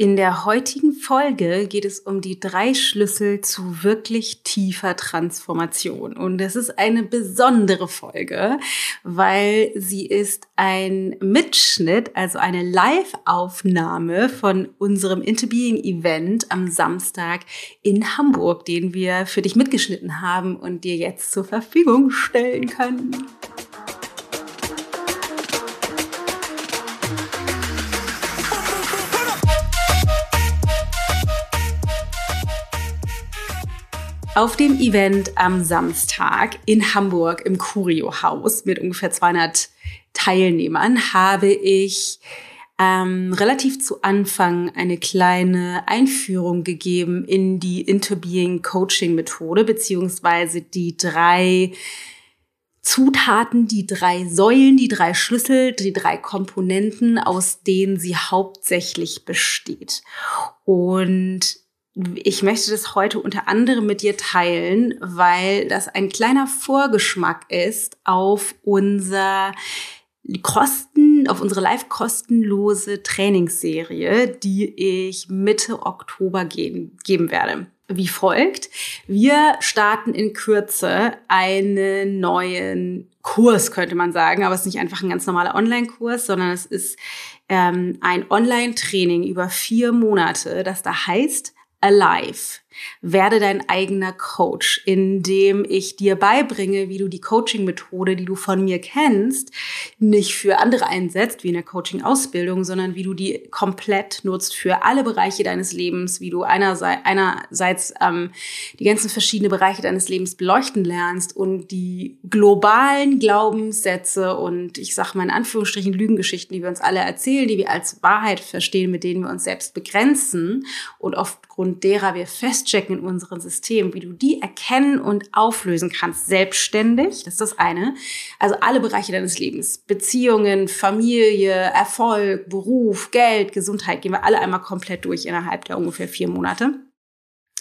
In der heutigen Folge geht es um die drei Schlüssel zu wirklich tiefer Transformation. Und das ist eine besondere Folge, weil sie ist ein Mitschnitt, also eine Live-Aufnahme von unserem Into Being Event am Samstag in Hamburg, den wir für dich mitgeschnitten haben und dir jetzt zur Verfügung stellen können. Auf dem Event am Samstag in Hamburg im Curio Haus mit ungefähr 200 Teilnehmern habe ich ähm, relativ zu Anfang eine kleine Einführung gegeben in die Interbeing Coaching Methode beziehungsweise die drei Zutaten, die drei Säulen, die drei Schlüssel, die drei Komponenten, aus denen sie hauptsächlich besteht. Und ich möchte das heute unter anderem mit dir teilen, weil das ein kleiner Vorgeschmack ist auf unser Kosten, auf unsere live kostenlose Trainingsserie, die ich Mitte Oktober geben, geben werde. Wie folgt. Wir starten in Kürze einen neuen Kurs, könnte man sagen, aber es ist nicht einfach ein ganz normaler Online-Kurs, sondern es ist ähm, ein Online-Training über vier Monate, das da heißt alive. Werde dein eigener Coach, indem ich dir beibringe, wie du die Coaching-Methode, die du von mir kennst, nicht für andere einsetzt, wie in der Coaching-Ausbildung, sondern wie du die komplett nutzt für alle Bereiche deines Lebens, wie du einerseits, einerseits ähm, die ganzen verschiedenen Bereiche deines Lebens beleuchten lernst und die globalen Glaubenssätze und ich sage mal in Anführungsstrichen Lügengeschichten, die wir uns alle erzählen, die wir als Wahrheit verstehen, mit denen wir uns selbst begrenzen und aufgrund derer wir fest auschecken in unserem System, wie du die erkennen und auflösen kannst, selbstständig, das ist das eine. Also alle Bereiche deines Lebens, Beziehungen, Familie, Erfolg, Beruf, Geld, Gesundheit, gehen wir alle einmal komplett durch innerhalb der ungefähr vier Monate.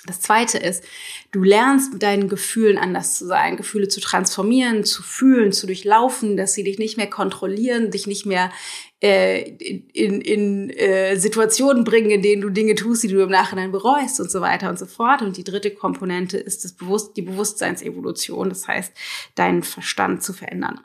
Das zweite ist, du lernst mit deinen Gefühlen anders zu sein, Gefühle zu transformieren, zu fühlen, zu durchlaufen, dass sie dich nicht mehr kontrollieren, dich nicht mehr äh, in, in äh, Situationen bringen, in denen du Dinge tust, die du im Nachhinein bereust und so weiter und so fort. Und die dritte Komponente ist das Bewusst die Bewusstseinsevolution, das heißt, deinen Verstand zu verändern.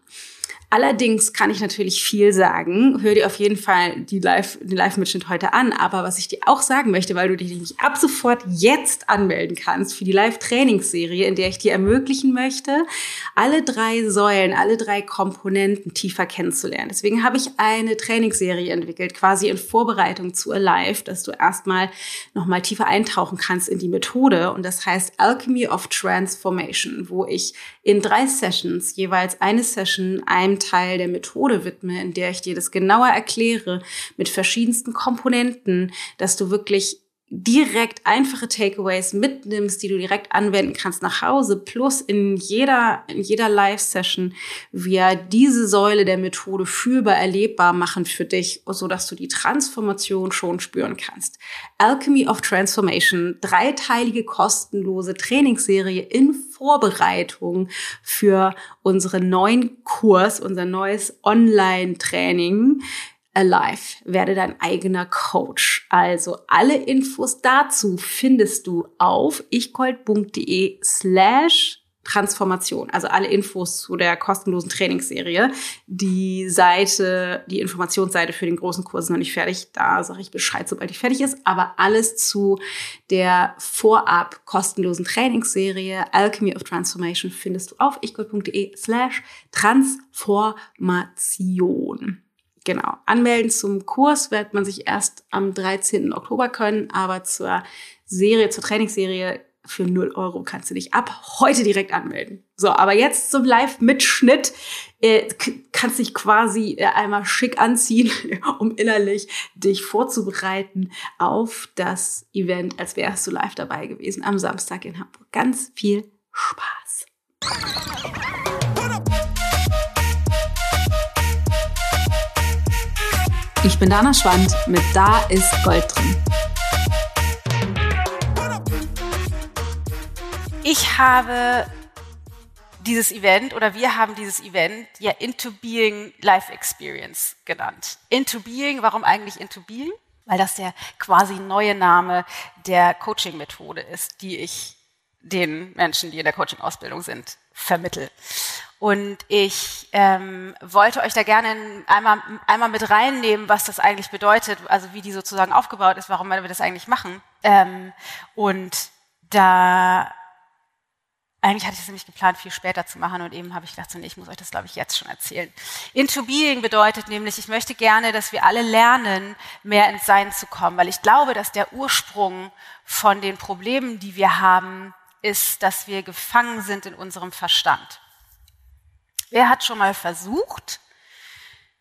Allerdings kann ich natürlich viel sagen. Hör dir auf jeden Fall die Live, den Live-Mitschnitt heute an. Aber was ich dir auch sagen möchte, weil du dich nicht ab sofort jetzt anmelden kannst für die Live-Trainingsserie, in der ich dir ermöglichen möchte, alle drei Säulen, alle drei Komponenten tiefer kennenzulernen. Deswegen habe ich eine Trainingsserie entwickelt, quasi in Vorbereitung zu Alive, dass du erstmal nochmal tiefer eintauchen kannst in die Methode. Und das heißt Alchemy of Transformation, wo ich in drei Sessions, jeweils eine Session, einem Teil der Methode widme, in der ich dir das genauer erkläre mit verschiedensten Komponenten, dass du wirklich direkt einfache Takeaways mitnimmst, die du direkt anwenden kannst nach Hause, plus in jeder, in jeder Live-Session wir diese Säule der Methode fühlbar erlebbar machen für dich, so dass du die Transformation schon spüren kannst. Alchemy of Transformation, dreiteilige kostenlose Trainingsserie in Vorbereitung für unseren neuen Kurs, unser neues Online-Training Alive, werde dein eigener Coach. Also alle Infos dazu findest du auf ichgold.de slash Transformation. Also alle Infos zu der kostenlosen Trainingsserie. Die Seite, die Informationsseite für den großen Kurs ist noch nicht fertig. Da sage ich Bescheid, sobald die fertig ist. Aber alles zu der vorab kostenlosen Trainingsserie Alchemy of Transformation findest du auf ichgold.de slash Transformation. Genau. Anmelden zum Kurs wird man sich erst am 13. Oktober können, aber zur Serie, zur Trainingsserie für 0 Euro kannst du dich ab heute direkt anmelden. So, aber jetzt zum Live-Mitschnitt. Äh, kannst dich quasi äh, einmal schick anziehen, um innerlich dich vorzubereiten auf das Event, als wärst du live dabei gewesen am Samstag in Hamburg. Ganz viel Spaß. Ich bin Dana Schwand mit Da ist Gold drin. Ich habe dieses Event oder wir haben dieses Event ja Into Being Life Experience genannt. Into Being, warum eigentlich Into Being? weil das der quasi neue Name der Coaching-Methode ist, die ich den Menschen, die in der Coaching-Ausbildung sind, vermittel. Und ich ähm, wollte euch da gerne einmal, einmal mit reinnehmen, was das eigentlich bedeutet, also wie die sozusagen aufgebaut ist, warum wir das eigentlich machen. Ähm, und da eigentlich hatte ich es nämlich geplant, viel später zu machen und eben habe ich gedacht, so, nee, ich muss euch das, glaube ich, jetzt schon erzählen. Into Being bedeutet nämlich, ich möchte gerne, dass wir alle lernen, mehr ins Sein zu kommen, weil ich glaube, dass der Ursprung von den Problemen, die wir haben, ist, dass wir gefangen sind in unserem Verstand. Wer hat schon mal versucht,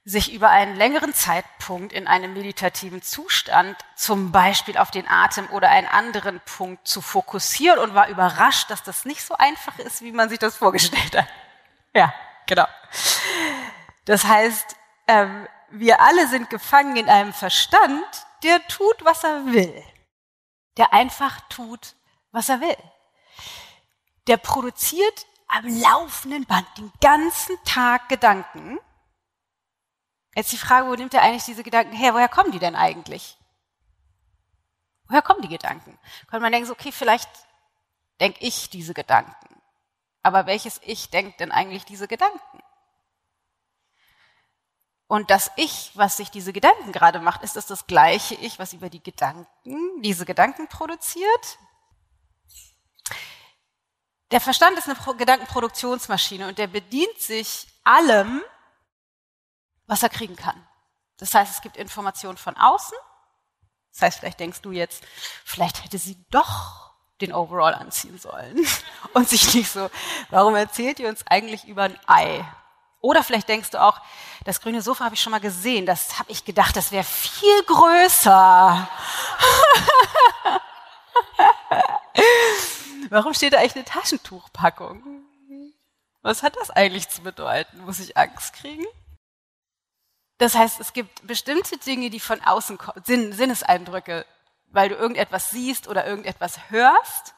sich über einen längeren Zeitpunkt in einem meditativen Zustand, zum Beispiel auf den Atem oder einen anderen Punkt zu fokussieren und war überrascht, dass das nicht so einfach ist, wie man sich das vorgestellt hat. Ja, genau. Das heißt, ähm, wir alle sind gefangen in einem Verstand, der tut, was er will. Der einfach tut, was er will. Der produziert am laufenden Band den ganzen Tag Gedanken, Jetzt die Frage, wo nimmt er eigentlich diese Gedanken her? Woher kommen die denn eigentlich? Woher kommen die Gedanken? Könnte man denken, so, okay, vielleicht denke ich diese Gedanken. Aber welches Ich denkt denn eigentlich diese Gedanken? Und das Ich, was sich diese Gedanken gerade macht, ist das das gleiche Ich, was über die Gedanken, diese Gedanken produziert? Der Verstand ist eine Gedankenproduktionsmaschine und der bedient sich allem, was er kriegen kann. Das heißt, es gibt Informationen von außen. Das heißt, vielleicht denkst du jetzt, vielleicht hätte sie doch den Overall anziehen sollen und sich nicht so, warum erzählt ihr uns eigentlich über ein Ei? Oder vielleicht denkst du auch, das grüne Sofa habe ich schon mal gesehen, das habe ich gedacht, das wäre viel größer. warum steht da eigentlich eine Taschentuchpackung? Was hat das eigentlich zu bedeuten? Muss ich Angst kriegen? Das heißt, es gibt bestimmte Dinge, die von außen kommen, Sinn, Sinneseindrücke, weil du irgendetwas siehst oder irgendetwas hörst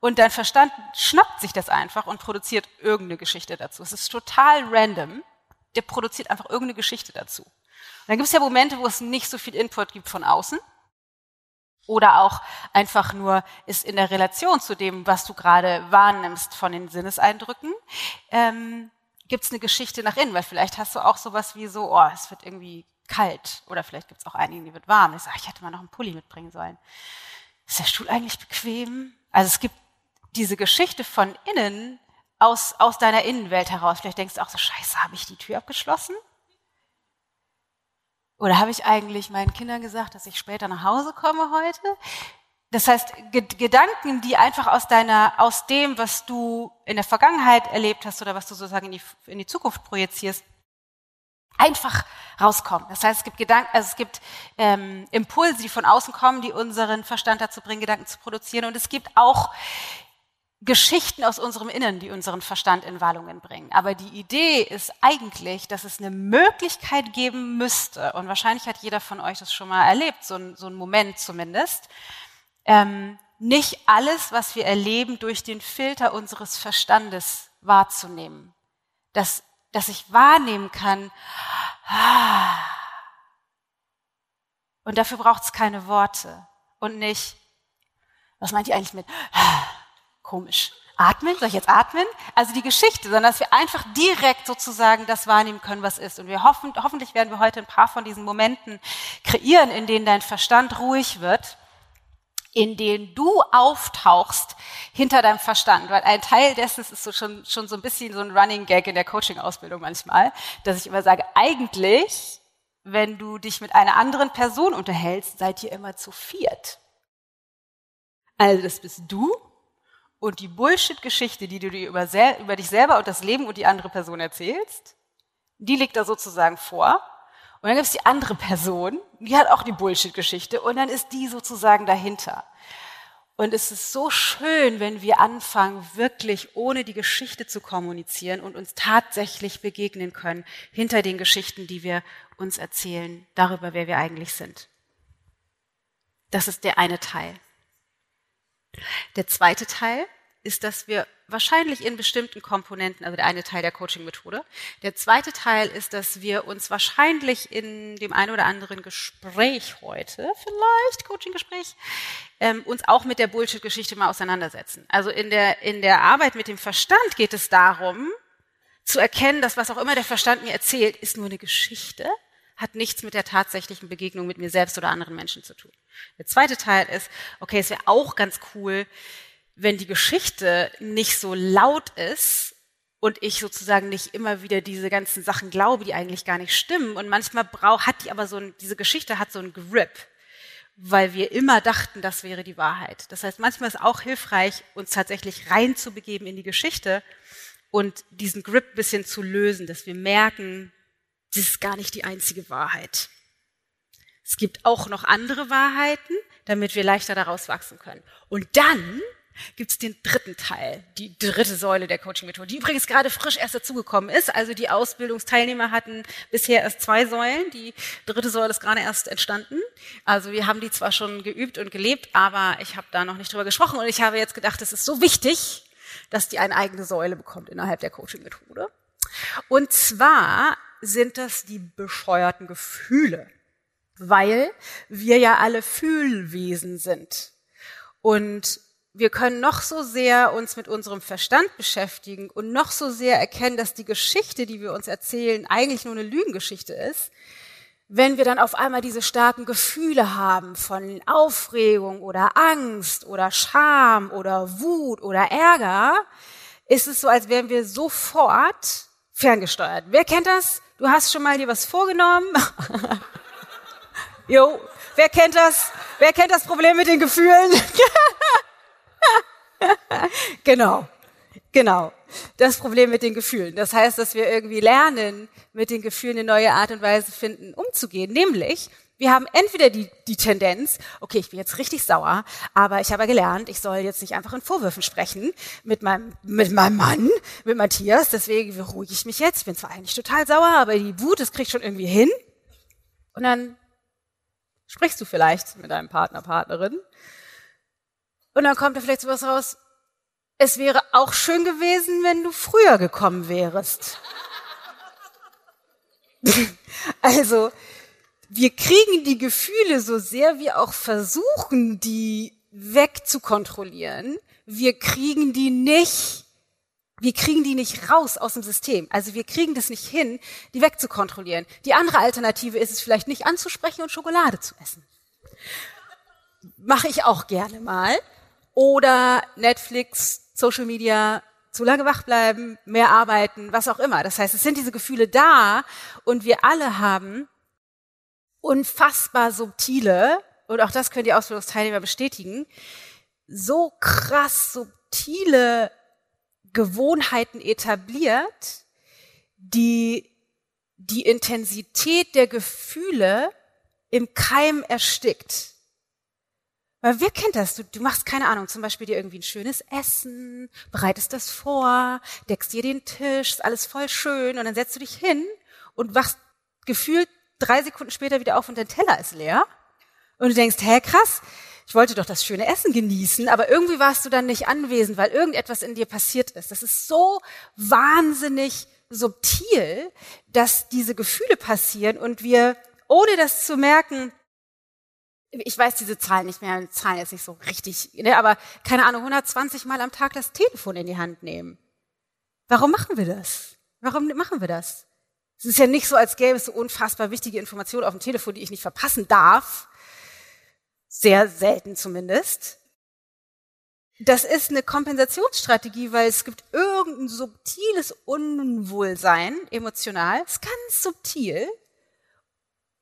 und dein Verstand schnappt sich das einfach und produziert irgendeine Geschichte dazu. Es ist total random. Der produziert einfach irgendeine Geschichte dazu. Und dann gibt es ja Momente, wo es nicht so viel Input gibt von außen. Oder auch einfach nur ist in der Relation zu dem, was du gerade wahrnimmst von den Sinneseindrücken, ähm, gibt es eine Geschichte nach innen, weil vielleicht hast du auch sowas wie so, oh, es wird irgendwie kalt oder vielleicht gibt es auch einigen, die wird warm. Ich sage, ich hätte mal noch einen Pulli mitbringen sollen. Ist der Stuhl eigentlich bequem? Also es gibt diese Geschichte von innen aus, aus deiner Innenwelt heraus. Vielleicht denkst du auch so, scheiße, habe ich die Tür abgeschlossen? Oder habe ich eigentlich meinen Kindern gesagt, dass ich später nach Hause komme heute? Das heißt, Gedanken, die einfach aus deiner, aus dem, was du in der Vergangenheit erlebt hast oder was du sozusagen in die, in die Zukunft projizierst, einfach rauskommen. Das heißt, es gibt Gedanken, also es gibt ähm, Impulse, die von außen kommen, die unseren Verstand dazu bringen, Gedanken zu produzieren. Und es gibt auch Geschichten aus unserem Inneren, die unseren Verstand in Wallungen bringen. Aber die Idee ist eigentlich, dass es eine Möglichkeit geben müsste, und wahrscheinlich hat jeder von euch das schon mal erlebt, so ein, so ein Moment zumindest, ähm, nicht alles, was wir erleben, durch den Filter unseres Verstandes wahrzunehmen. Dass, dass ich wahrnehmen kann, ah. und dafür braucht es keine Worte und nicht, was meint ihr eigentlich mit ah, komisch? Atmen? Soll ich jetzt atmen? Also die Geschichte, sondern dass wir einfach direkt sozusagen das wahrnehmen können, was ist. Und wir hoffen, hoffentlich werden wir heute ein paar von diesen Momenten kreieren, in denen dein Verstand ruhig wird in denen du auftauchst hinter deinem Verstand. Weil ein Teil dessen ist so schon, schon so ein bisschen so ein Running Gag in der Coaching-Ausbildung manchmal, dass ich immer sage, eigentlich, wenn du dich mit einer anderen Person unterhältst, seid ihr immer zu viert. Also das bist du und die Bullshit-Geschichte, die du dir über, über dich selber und das Leben und die andere Person erzählst, die liegt da sozusagen vor. Und dann gibt es die andere Person, die hat auch die Bullshit-Geschichte und dann ist die sozusagen dahinter. Und es ist so schön, wenn wir anfangen, wirklich ohne die Geschichte zu kommunizieren und uns tatsächlich begegnen können hinter den Geschichten, die wir uns erzählen, darüber, wer wir eigentlich sind. Das ist der eine Teil. Der zweite Teil ist, dass wir wahrscheinlich in bestimmten Komponenten, also der eine Teil der Coaching-Methode, der zweite Teil ist, dass wir uns wahrscheinlich in dem einen oder anderen Gespräch heute, vielleicht Coaching-Gespräch, ähm, uns auch mit der Bullshit-Geschichte mal auseinandersetzen. Also in der, in der Arbeit mit dem Verstand geht es darum, zu erkennen, dass was auch immer der Verstand mir erzählt, ist nur eine Geschichte, hat nichts mit der tatsächlichen Begegnung mit mir selbst oder anderen Menschen zu tun. Der zweite Teil ist, okay, es wäre auch ganz cool, wenn die Geschichte nicht so laut ist und ich sozusagen nicht immer wieder diese ganzen Sachen glaube, die eigentlich gar nicht stimmen. Und manchmal braucht, hat die aber so ein, diese Geschichte hat so einen Grip, weil wir immer dachten, das wäre die Wahrheit. Das heißt, manchmal ist auch hilfreich, uns tatsächlich reinzubegeben in die Geschichte und diesen Grip bisschen zu lösen, dass wir merken, das ist gar nicht die einzige Wahrheit. Es gibt auch noch andere Wahrheiten, damit wir leichter daraus wachsen können. Und dann gibt es den dritten Teil, die dritte Säule der Coaching-Methode, die übrigens gerade frisch erst dazugekommen ist. Also die Ausbildungsteilnehmer hatten bisher erst zwei Säulen. Die dritte Säule ist gerade erst entstanden. Also wir haben die zwar schon geübt und gelebt, aber ich habe da noch nicht drüber gesprochen und ich habe jetzt gedacht, es ist so wichtig, dass die eine eigene Säule bekommt innerhalb der Coaching-Methode. Und zwar sind das die bescheuerten Gefühle, weil wir ja alle Fühlwesen sind. Und wir können noch so sehr uns mit unserem Verstand beschäftigen und noch so sehr erkennen, dass die Geschichte, die wir uns erzählen, eigentlich nur eine Lügengeschichte ist. Wenn wir dann auf einmal diese starken Gefühle haben von Aufregung oder Angst oder Scham oder Wut oder Ärger, ist es so, als wären wir sofort ferngesteuert. Wer kennt das? Du hast schon mal dir was vorgenommen? jo, wer kennt das? Wer kennt das Problem mit den Gefühlen? genau, genau. Das Problem mit den Gefühlen. Das heißt, dass wir irgendwie lernen, mit den Gefühlen eine neue Art und Weise finden, umzugehen. Nämlich, wir haben entweder die, die Tendenz, okay, ich bin jetzt richtig sauer, aber ich habe gelernt, ich soll jetzt nicht einfach in Vorwürfen sprechen mit meinem, mit meinem Mann, mit Matthias, deswegen beruhige ich mich jetzt. Ich bin zwar eigentlich total sauer, aber die Wut, das kriegt schon irgendwie hin. Und dann sprichst du vielleicht mit deinem Partner, Partnerin und dann kommt da vielleicht sowas raus, es wäre auch schön gewesen, wenn du früher gekommen wärst. also, wir kriegen die Gefühle so sehr wir auch versuchen, die wegzukontrollieren. Wir kriegen die nicht, wir kriegen die nicht raus aus dem System. Also wir kriegen das nicht hin, die wegzukontrollieren. Die andere Alternative ist es vielleicht nicht anzusprechen und Schokolade zu essen. Mache ich auch gerne mal oder Netflix, Social Media, zu lange wach bleiben, mehr arbeiten, was auch immer. Das heißt, es sind diese Gefühle da und wir alle haben unfassbar subtile, und auch das können die Ausbildungsteilnehmer bestätigen, so krass subtile Gewohnheiten etabliert, die die Intensität der Gefühle im Keim erstickt. Weil wer kennt das? Du, du machst keine Ahnung, zum Beispiel dir irgendwie ein schönes Essen, bereitest das vor, deckst dir den Tisch, ist alles voll schön und dann setzt du dich hin und wachst gefühlt drei Sekunden später wieder auf und dein Teller ist leer. Und du denkst, hä, krass, ich wollte doch das schöne Essen genießen, aber irgendwie warst du dann nicht anwesend, weil irgendetwas in dir passiert ist. Das ist so wahnsinnig subtil, dass diese Gefühle passieren und wir, ohne das zu merken, ich weiß diese Zahlen nicht mehr, Zahlen jetzt nicht so richtig, ne, aber keine Ahnung, 120 Mal am Tag das Telefon in die Hand nehmen. Warum machen wir das? Warum machen wir das? Es ist ja nicht so, als gäbe es so unfassbar wichtige Informationen auf dem Telefon, die ich nicht verpassen darf. Sehr selten zumindest. Das ist eine Kompensationsstrategie, weil es gibt irgendein subtiles Unwohlsein, emotional, ist ganz subtil.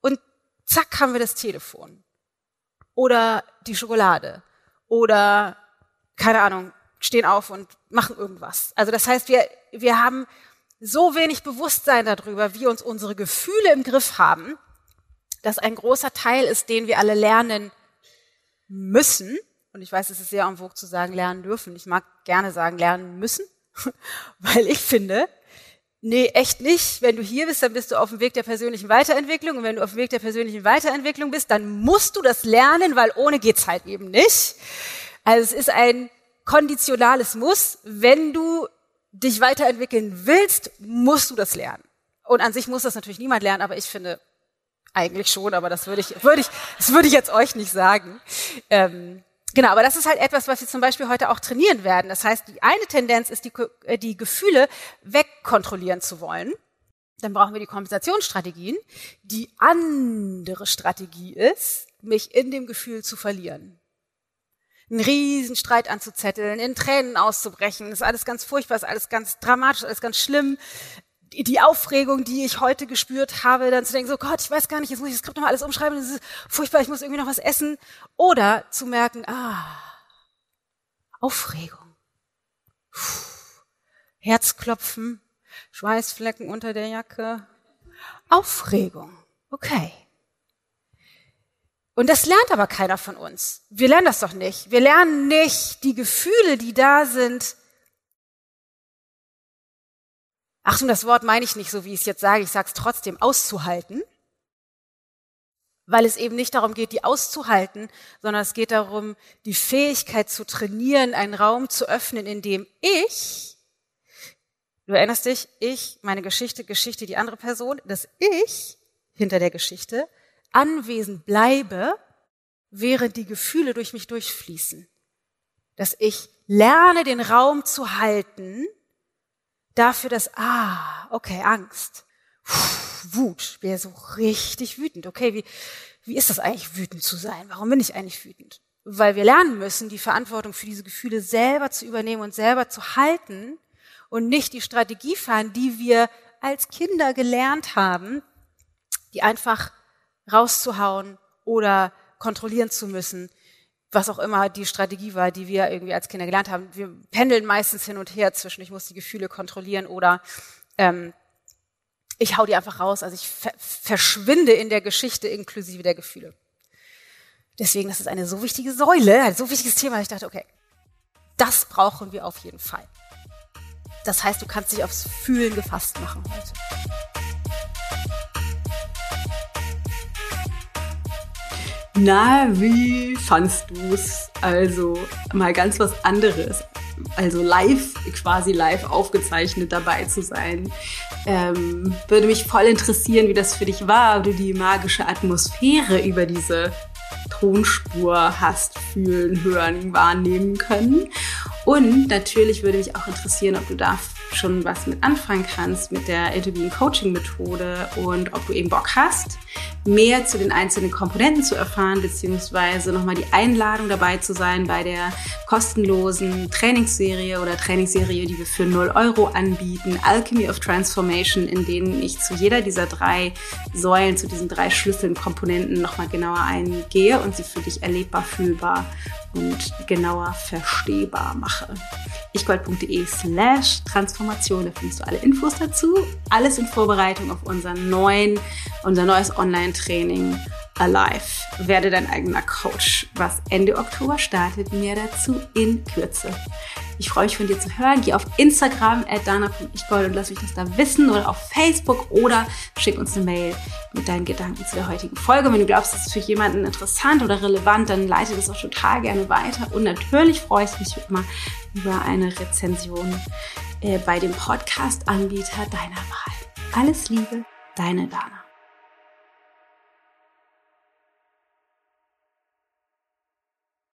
Und zack haben wir das Telefon oder die Schokolade oder keine Ahnung, stehen auf und machen irgendwas. Also das heißt, wir, wir haben so wenig Bewusstsein darüber, wie uns unsere Gefühle im Griff haben, dass ein großer Teil ist, den wir alle lernen müssen. Und ich weiß, es ist sehr am Vogue zu sagen, lernen dürfen. Ich mag gerne sagen, lernen müssen, weil ich finde, Nee, echt nicht. Wenn du hier bist, dann bist du auf dem Weg der persönlichen Weiterentwicklung. Und wenn du auf dem Weg der persönlichen Weiterentwicklung bist, dann musst du das lernen, weil ohne geht's halt eben nicht. Also es ist ein konditionales Muss. Wenn du dich weiterentwickeln willst, musst du das lernen. Und an sich muss das natürlich niemand lernen, aber ich finde eigentlich schon, aber das würde ich, würde ich, das würde ich jetzt euch nicht sagen. Ähm, genau, aber das ist halt etwas, was wir zum Beispiel heute auch trainieren werden. Das heißt, die eine Tendenz ist, die, äh, die Gefühle wegkontrollieren zu wollen. Dann brauchen wir die Kompensationsstrategien. Die andere Strategie ist, mich in dem Gefühl zu verlieren. Einen riesen Streit anzuzetteln, in Tränen auszubrechen, ist alles ganz furchtbar, ist alles ganz dramatisch, alles ganz schlimm. Die Aufregung, die ich heute gespürt habe, dann zu denken, so Gott, ich weiß gar nicht, jetzt muss ich das Skript nochmal alles umschreiben, das ist furchtbar, ich muss irgendwie noch was essen. Oder zu merken, ah, Aufregung. Puh, Herzklopfen, Schweißflecken unter der Jacke. Aufregung. Okay. Und das lernt aber keiner von uns. Wir lernen das doch nicht. Wir lernen nicht die Gefühle, die da sind. Achtung, das Wort meine ich nicht so, wie ich es jetzt sage. Ich sage es trotzdem, auszuhalten. Weil es eben nicht darum geht, die auszuhalten, sondern es geht darum, die Fähigkeit zu trainieren, einen Raum zu öffnen, in dem ich Du erinnerst dich, ich, meine Geschichte, Geschichte, die andere Person, dass ich hinter der Geschichte anwesend bleibe, während die Gefühle durch mich durchfließen. Dass ich lerne, den Raum zu halten, dafür, dass, ah, okay, Angst, Puh, Wut, ja so richtig wütend. Okay, wie, wie ist das eigentlich, wütend zu sein? Warum bin ich eigentlich wütend? Weil wir lernen müssen, die Verantwortung für diese Gefühle selber zu übernehmen und selber zu halten und nicht die Strategie fahren, die wir als Kinder gelernt haben, die einfach rauszuhauen oder kontrollieren zu müssen, was auch immer die Strategie war, die wir irgendwie als Kinder gelernt haben. Wir pendeln meistens hin und her zwischen, ich muss die Gefühle kontrollieren oder ähm, ich hau die einfach raus. Also ich ver verschwinde in der Geschichte inklusive der Gefühle. Deswegen, das ist eine so wichtige Säule, ein so wichtiges Thema. Ich dachte, okay, das brauchen wir auf jeden Fall. Das heißt, du kannst dich aufs Fühlen gefasst machen heute. Na, wie fandst du's? Also mal ganz was anderes. Also live, quasi live aufgezeichnet dabei zu sein. Ähm, würde mich voll interessieren, wie das für dich war, ob du die magische Atmosphäre über diese Tonspur hast fühlen, hören, wahrnehmen können. Und natürlich würde mich auch interessieren, ob du da schon was mit anfangen kannst mit der Interviewing Coaching Methode und ob du eben Bock hast, mehr zu den einzelnen Komponenten zu erfahren, beziehungsweise nochmal die Einladung dabei zu sein bei der kostenlosen Trainingsserie oder Trainingsserie, die wir für 0 Euro anbieten, Alchemy of Transformation, in denen ich zu jeder dieser drei Säulen, zu diesen drei Schlüsseln, Komponenten nochmal genauer eingehe und sie für dich erlebbar, fühlbar und genauer verstehbar mache. ichgold.de slash Transformation, da findest du alle Infos dazu. Alles in Vorbereitung auf unseren neuen, unser neues Online-Training Alive. Werde dein eigener Coach, was Ende Oktober startet. Mehr dazu in Kürze. Ich freue mich von dir zu hören. Geh auf Instagram at dana.ichgold und lass mich das da wissen oder auf Facebook oder schick uns eine Mail mit deinen Gedanken zu der heutigen Folge. Wenn du glaubst, das ist für jemanden interessant oder relevant, dann leite das auch total gerne weiter. Und natürlich freue ich mich immer über eine Rezension äh, bei dem Podcast-Anbieter deiner Wahl. Alles Liebe, deine Dana.